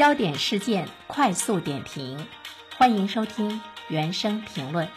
焦点事件快速点评，欢迎收听原声评论。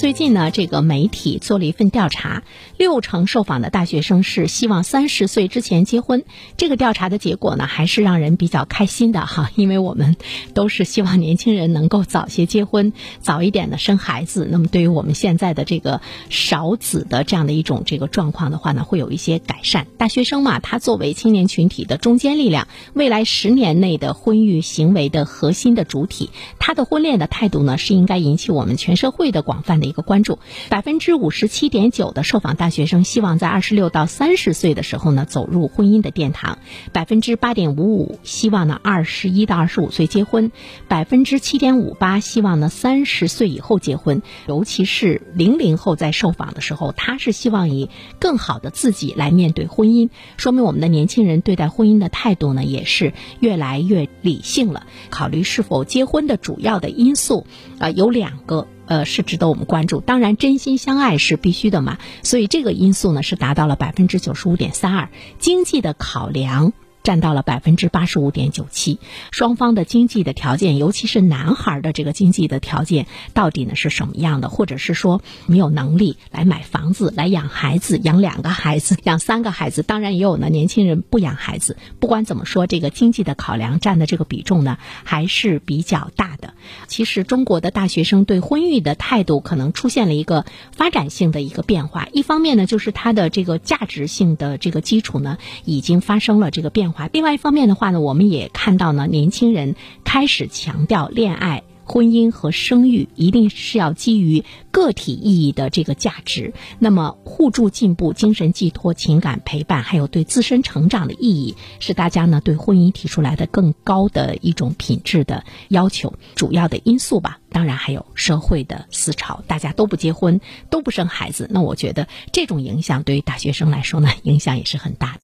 最近呢，这个媒体做了一份调查，六成受访的大学生是希望三十岁之前结婚。这个调查的结果呢，还是让人比较开心的哈，因为我们都是希望年轻人能够早些结婚，早一点的生孩子。那么，对于我们现在的这个少子的这样的一种这个状况的话呢，会有一些改善。大学生嘛，他作为青年群体的中坚力量，未来十年内的婚育行为的核心的主体，他的婚恋的态度呢，是应该引起我们全社会的广泛的。一个关注，百分之五十七点九的受访大学生希望在二十六到三十岁的时候呢走入婚姻的殿堂，百分之八点五五希望呢二十一到二十五岁结婚，百分之七点五八希望呢三十岁以后结婚。尤其是零零后在受访的时候，他是希望以更好的自己来面对婚姻，说明我们的年轻人对待婚姻的态度呢也是越来越理性了。考虑是否结婚的主要的因素啊有两个。呃，是值得我们关注。当然，真心相爱是必须的嘛。所以这个因素呢，是达到了百分之九十五点三二。经济的考量。占到了百分之八十五点九七，双方的经济的条件，尤其是男孩的这个经济的条件，到底呢是什么样的？或者是说没有能力来买房子、来养孩子、养两个孩子、养三个孩子？当然也有呢，年轻人不养孩子。不管怎么说，这个经济的考量占的这个比重呢，还是比较大的。其实中国的大学生对婚育的态度可能出现了一个发展性的一个变化。一方面呢，就是它的这个价值性的这个基础呢，已经发生了这个变。另外一方面的话呢，我们也看到呢，年轻人开始强调恋爱、婚姻和生育一定是要基于个体意义的这个价值。那么，互助进步、精神寄托、情感陪伴，还有对自身成长的意义，是大家呢对婚姻提出来的更高的一种品质的要求。主要的因素吧，当然还有社会的思潮，大家都不结婚，都不生孩子，那我觉得这种影响对于大学生来说呢，影响也是很大的。